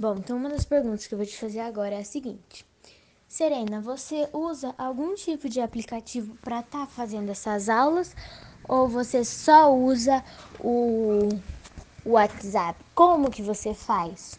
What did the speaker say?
Bom, então uma das perguntas que eu vou te fazer agora é a seguinte. Serena, você usa algum tipo de aplicativo para estar tá fazendo essas aulas ou você só usa o WhatsApp? Como que você faz?